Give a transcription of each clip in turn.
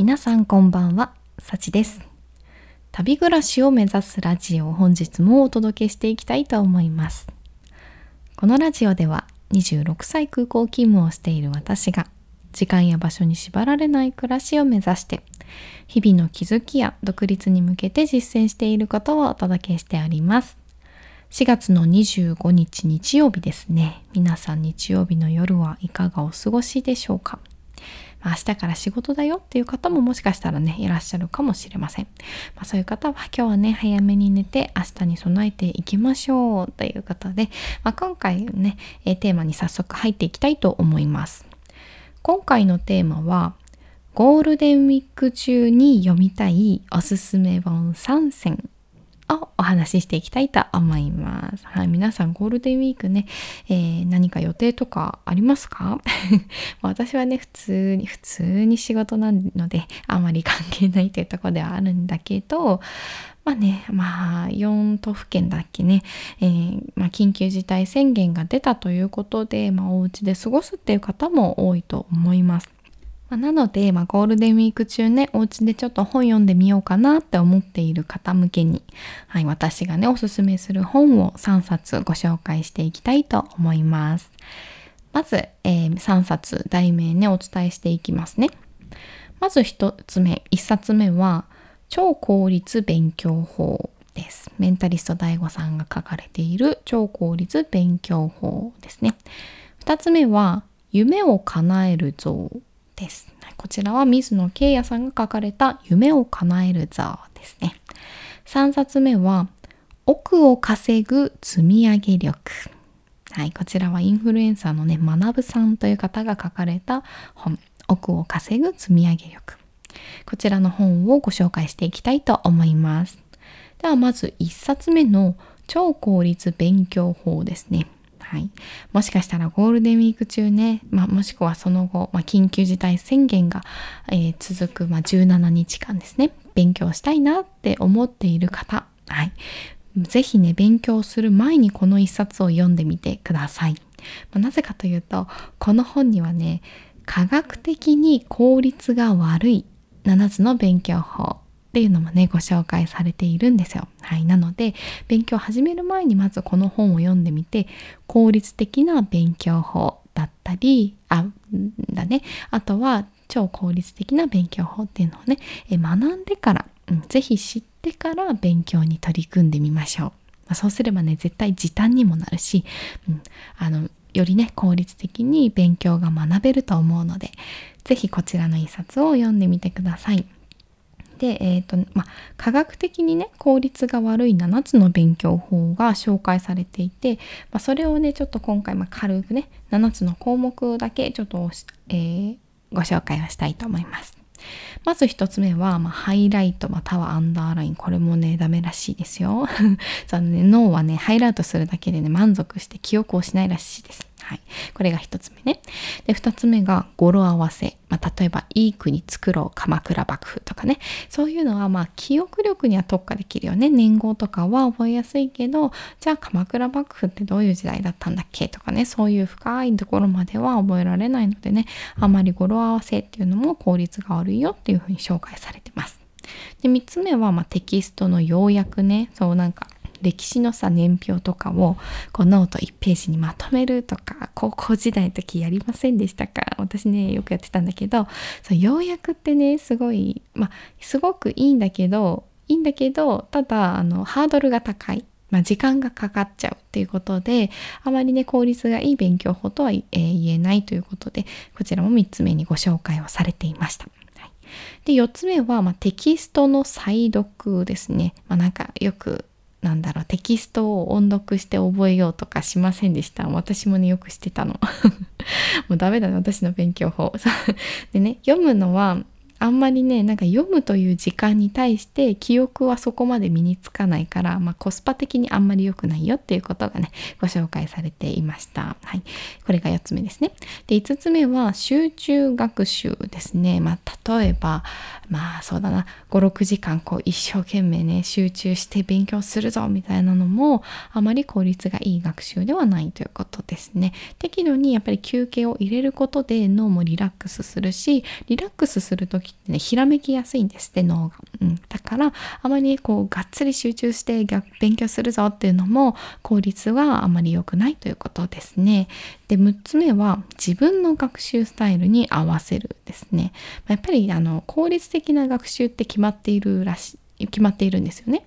皆さんこんばんは、さちです。旅暮らしを目指すラジオを本日もお届けしていきたいと思います。このラジオでは26歳空港勤務をしている私が時間や場所に縛られない暮らしを目指して日々の気づきや独立に向けて実践していることをお届けしております。4月の25日日曜日ですね。皆さん日曜日の夜はいかがお過ごしでしょうか明日から仕事だよっていう方ももしかしたらね、いらっしゃるかもしれません。まあ、そういう方は今日はね、早めに寝て明日に備えていきましょうということで、まあ、今回ね、テーマに早速入っていきたいと思います。今回のテーマは、ゴールデンウィーク中に読みたいおすすめ本3選をお話ししていきたいと思います。はい、皆さんゴールデンウィークね、えー何か予定とかありますか？私はね、普通に、普通に仕事なので、あまり関係ないというとこではあるんだけど、まあね、まあ、4都府県だっけね、えーまあ、緊急事態宣言が出たということで、まあ、お家で過ごすっていう方も多いと思います。まあなので、まあ、ゴールデンウィーク中ね、お家でちょっと本読んでみようかなって思っている方向けに、はい、私がね、おすすめする本を3冊ご紹介していきたいと思います。まず、えー3冊題名ね、お伝えしていきますね。まず1つ目、1冊目は、超効率勉強法です。メンタリスト DAIGO さんが書かれている超効率勉強法ですね。2つ目は、夢を叶える像です。こちらは水野慶也さんが書かれた夢を叶える像ですね。3冊目は、億を稼ぐ積み上げ力。はい、こちらはインフルエンサーのね、学さんという方が書かれた本、億を稼ぐ積み上げ力。こちらの本をご紹介していきたいと思います。ではまず1冊目の超効率勉強法ですね。はい、もしかしたらゴールデンウィーク中ね、まあ、もしくはその後、まあ、緊急事態宣言が、えー続く、まあ、17日間ですね。勉強したいなって思っている方、はい、ぜひね勉強する前にこの一冊を読んでみてください。まあなぜかというとこの本にはね科学的に効率が悪い7つの勉強法。っていうのもねご紹介されているんですよ。はい、なので勉強を始める前にまずこの本を読んでみて効率的な勉強法だったりあだねあとは超効率的な勉強法っていうのをね学んでから、うん、ぜひ知ってから勉強に取り組んでみましょう。まあ、そうすればね絶対時短にもなるし、うん、あのよりね効率的に勉強が学べると思うのでぜひこちらの一冊を読んでみてください。で、えーとまあ、科学的にね効率が悪い7つの勉強法が紹介されていて、まあ、それをねちょっと今回、まあ、軽くね7つの項目だけちょっと、えーご紹介をしたいと思います。まず一つ目は、まあ、ハイライトまたはアンダーライン。これもね、ダメらしいですよ。そのね、脳はね、ハイライトするだけでね、満足して記憶をしないらしいです。はい。これが一つ目ね。で、二つ目が語呂合わせ。まあ、例えば、いい国作ろう、鎌倉幕府とかね。そういうのは、まあ、記憶力には特化できるよね。年号とかは覚えやすいけど、じゃあ、鎌倉幕府ってどういう時代だったんだっけとかね。そういう深いところまでは覚えられないのでね。あまり語呂合わせっていうのも効率が悪いよっていうふうに紹介されてます。で、3つ目は、ま、テキストの要約ね。そう、なんか、歴史のさ、年表とかを、こう、ノート1ページにまとめるとか、高校時代の時やりませんでしたか？私ね、よくやってたんだけど、そう、要約ってね、すごい、まあ、すごくいいんだけど、いいんだけど、ただ、あの、ハードルが高い。まあ、時間がかかっちゃうっていうことで、あまりね、効率がいい勉強法とは、え言えないということで、こちらも3つ目にご紹介をされていました。はい、で、4つ目は、まあ、テキストの再読ですね。まあ、なんかよく、なんだろう、テキストを音読して覚えようとかしませんでした。私もね、よくしてたの。もうダメだね、私の勉強法。でね、読むのは、あんまりねなんか読むという時間に対して記憶はそこまで身につかないから、まあ、コスパ的にあんまり良くないよっていうことがねご紹介されていました。はい、これが4つ目ですね。で5つ目は集中学習ですね。まあ、例えばまあそうだな56時間こう一生懸命ね集中して勉強するぞみたいなのもあまり効率がいい学習ではないということですね。適度にやっぱり休憩を入れることで脳もリラックスするしリラックスする時時ってねひらめきやすいんですって脳が、うん、だからあまりこうがっつり集中して勉強するぞっていうのも効率はあまり良くないということですね。で6つ目は自分の学習スタイルに合わせるですね。やっぱりあの効率的な学習って決まっているらしい決まっているんですよね。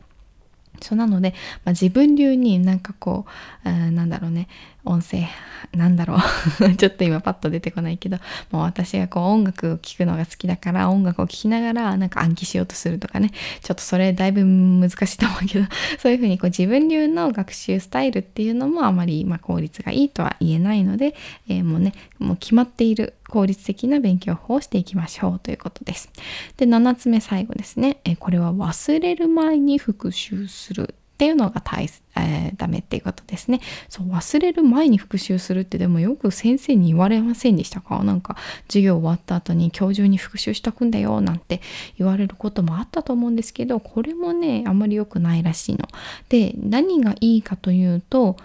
そうなので、まあ、自分流になんかこう、なんだろうね。音声なんだろう。ちょっと今パッと出てこないけど。もう私がこう音楽を聴くのが好きだから音楽を聴きながらなんか暗記しようとするとかね。ちょっとそれだいぶ難しいと思うけど。そういうふうにこう自分流の学習スタイルっていうのもあまりま効率がいいとは言えないので、えー、もうねもう決まっている効率的な勉強法をしていきましょうということです。で7つ目最後ですね、えこれは忘れる前に復習する。っていうのが大、えー、ダメっていうことですね。そう忘れる前に復習するってでもよく先生に言われませんでしたか？なんか授業終わった後に今日中に復習しとくんだよなんて言われることもあったと思うんですけどこれもねあんまり良くないらしいの。で何がいいかというと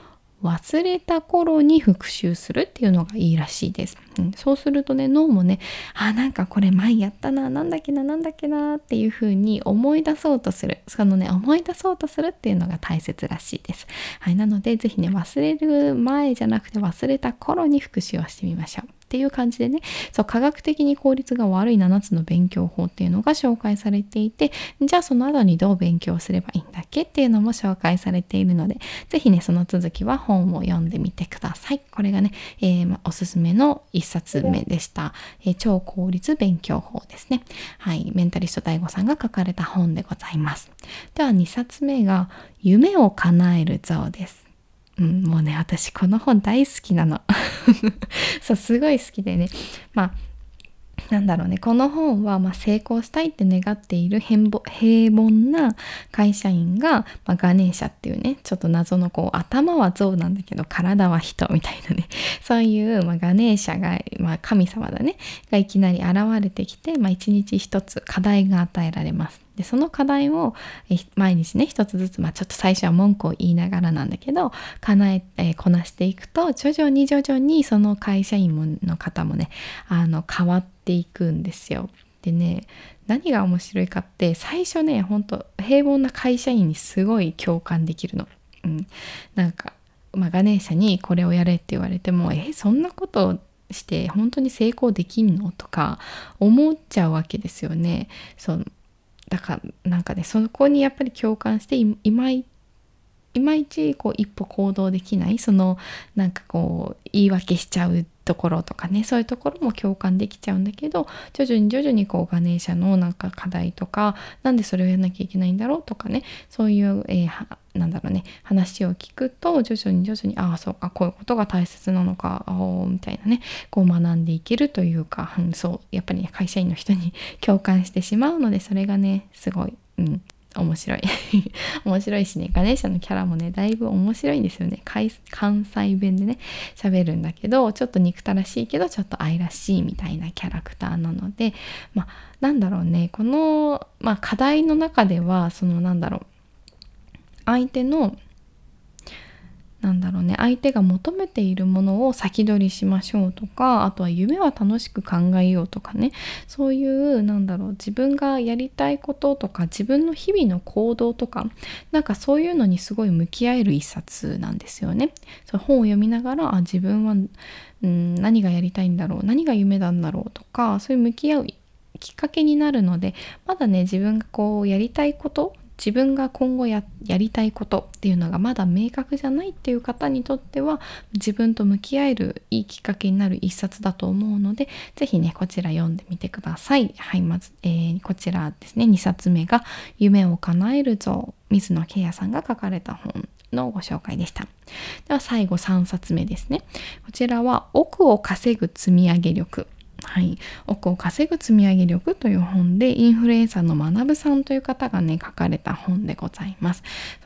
忘れた頃に復習するっていうのがいいらしいです。うん、そうするとね脳もねあなんかこれ前やったななんだっけななんだっけなっていうふうに思い出そうとするそのね思い出そうとするっていうのが大切らしいです。はい、なので是非ね忘れる前じゃなくて忘れた頃に復習をしてみましょう。っていう感じでねそう科学的に効率が悪い7つの勉強法っていうのが紹介されていてじゃあその後にどう勉強すればいいんだっけ？っていうのも紹介されているので是非ねその続きは本を読んでみてくださいこれがね、えー、まおすすめの1冊目でした、えー、超効率勉強法ですね。はい。メンタリスト DAIGO さんが書かれた本でございます。では2冊目が夢を叶える像です。うん、もうね私この本大好きなの。そうすごい好きでね。まあなんだろうねこの本はまあ成功したいって願っている平凡な会社員が、まあ、ガネーシャっていうねちょっと謎のこう頭は象なんだけど体は人みたいなね そういう、まあ、ガネーシャが、まあ、神様だねがいきなり現れてきて、まあ、一日一つ課題が与えられます。でその課題を毎日ね一つずつ、まあ、ちょっと最初は文句を言いながらなんだけど叶ええー、こなしていくと徐々に徐々にその会社員の方もねあの変わってていくんですよ。でね何が面白いかって最初ねほんと平凡な会社員にすごい共感できるの。うん、なんか、まあ、ガネーシャにこれをやれって言われてもえそんなことして本当に成功できんのとか思っちゃうわけですよね。そだからなんかねそこにやっぱり共感していまいいまいちこう一歩行動できないそのなんかこう言い訳しちゃうところとかねそういうところも共感できちゃうんだけど徐々に徐々にこうガネーシャのなんか課題とかなんでそれをやらなきゃいけないんだろうとかねそういう、えー、なんだろうね話を聞くと徐々に徐々にああそうかこういうことが大切なのかみたいなねこう学んでいけるというか、うん、そうやっぱり、ね、会社員の人に 共感してしまうのでそれがねすごい、うん、面白い。面白いしねガネーシャのキャラもねだいぶ面白いんですよね。関西弁でね喋るんだけどちょっと憎たらしいけどちょっと愛らしいみたいなキャラクターなのでまあなんだろうねこの、まあ、課題の中ではそのなんだろう。相手のなんだろうね相手が求めているものを先取りしましょうとかあとは夢は楽しく考えようとかねそういうなんだろう自分がやりたいこととか自分の日々の行動とかなんかそういうのにすごい向き合える一冊なんですよね。そう本を読みながらあ自分は、うん、何がやりたいんだろう何が夢なんだろうとかそういう向き合うきっかけになるのでまだね自分がこうやりたいこと自分が今後やりたいことっていうのがまだ明確じゃないっていう方にとっては自分と向き合えるいいきっかけになる一冊だと思うので是非ねこちら読んでみてください。はいまず、えー、こちらですね2冊目が「夢を叶えるぞ」水野慶也さんが書かれた本のご紹介でした。では最後3冊目ですね。こちらは「奥を稼ぐ積み上げ力」はい、億を稼ぐ積み上げ力という本でインフルエンサーの学さんという方がね書かれた本でございます。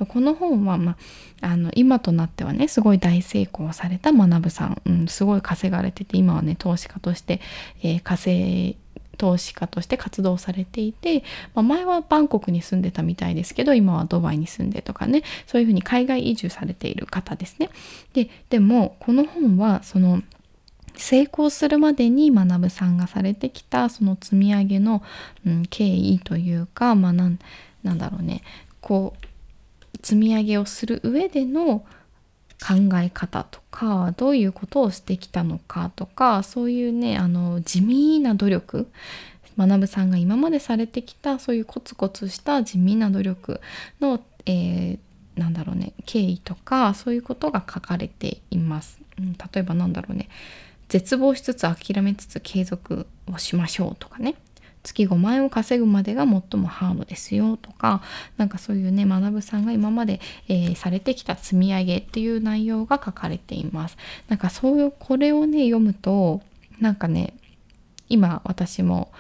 この本は、まあ、あの今となってはねすごい大成功された学さん、うん、すごい稼がれてて今はね投資家として、えー、稼投資家として活動されていて、まあ、前はバンコクに住んでたみたいですけど今はドバイに住んでとかねそういうふうに海外移住されている方ですね。ででもこの本はその成功するまでに学さんがされてきたその積み上げの、うん、経緯というか、まあ、なんなんだろうね。こう積み上げをする上での考え方とかどういうことをしてきたのかとかそういうねあの地味な努力。学さんが今までされてきたそういうコツコツした地味な努力の、えー、なんだろうね経緯とかそういうことが書かれています。例えばなんだろうね。絶望しつつ諦めつつ継続をしましょうとかね。月5万円を稼ぐまでが最もハードですよとか。なんかそういうね学さんが今まで、えー、されてきた積み上げっていう内容が書かれています。なんかそういうこれをね読むとなんかね今私も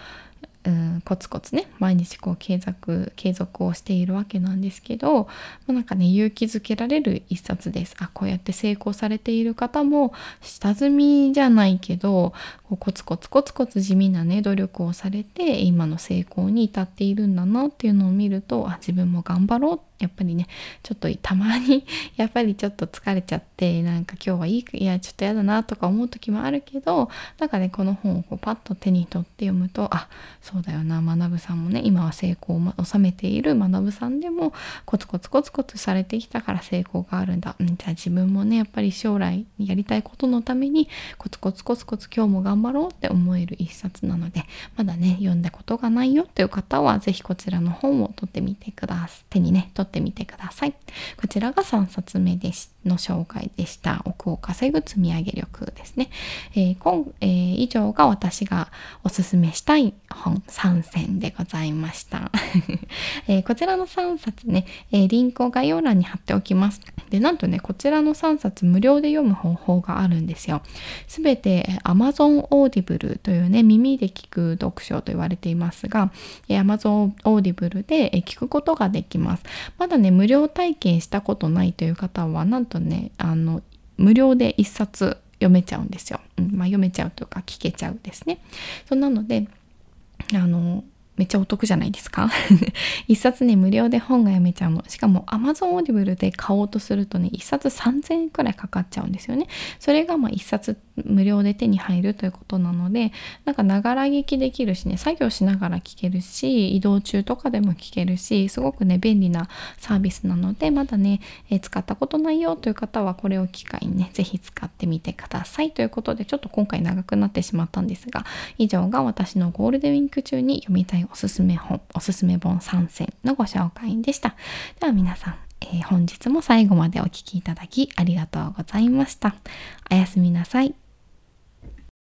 うんコツコツね毎日こう継続継続をしているわけなんですけど、まあ、なんかね勇気づけられる一冊です。あこうやって成功されている方も下積みじゃないけどこうコツコツコツコツ地味なね努力をされて今の成功に至っているんだなっていうのを見るとあ自分も頑張ろうってやっぱりねちょっとたまに やっぱりちょっと疲れちゃってなんか今日はいいいやちょっとやだなとか思う時もあるけどなんかねこの本をこうパッと手に取って読むとあそうだよな学さんもね今は成功を収めている学さんでもコツコツコツコツされてきたから成功があるんだ、うん、じゃあ自分もねやっぱり将来やりたいことのためにコツコツコツコツ今日も頑張ろうって思える一冊なのでまだね読んだことがないよっていう方は是非こちらの本を取ってみてください。手にね取ってみてください。こちらが3冊目でしの紹介でした。億を稼ぐ積み上げ力ですね、えー今えー、以上が私がおすすめしたい本3選でございました、えー、こちらの3冊ね、えー、リンクを概要欄に貼っておきます。でなんとねこちらの3冊無料で読む方法があるんですよ。すべて Amazon Audible というね耳で聞く読書と言われていますが Amazon Audible で聞くことができます。まだね無料体験したことないという方はなんととねあの無料で1冊読めちゃうんですよ、うんまあ、読めちゃうというか聞けちゃうですね。そんなのであのめっちゃお得じゃないですか？一冊ね無料で本が読めちゃうの。しかも Amazon Audible で買おうとするとね一冊3000円くらいかかっちゃうんですよね。それがまあ一冊無料で手に入るということなのでなんかながら聞きできるしね作業しながら聞けるし移動中とかでも聞けるしすごくね便利なサービスなのでまだね、えー、使ったことないよという方はこれを機会にね是非使ってみてくださいということでちょっと今回長くなってしまったんですが以上が私のゴールデンウィーク中に読みたいおすすめ本、おすすめ本3選のご紹介でした。では皆さん、え、本日も最後までお聴きいただきありがとうございました。おやすみなさい。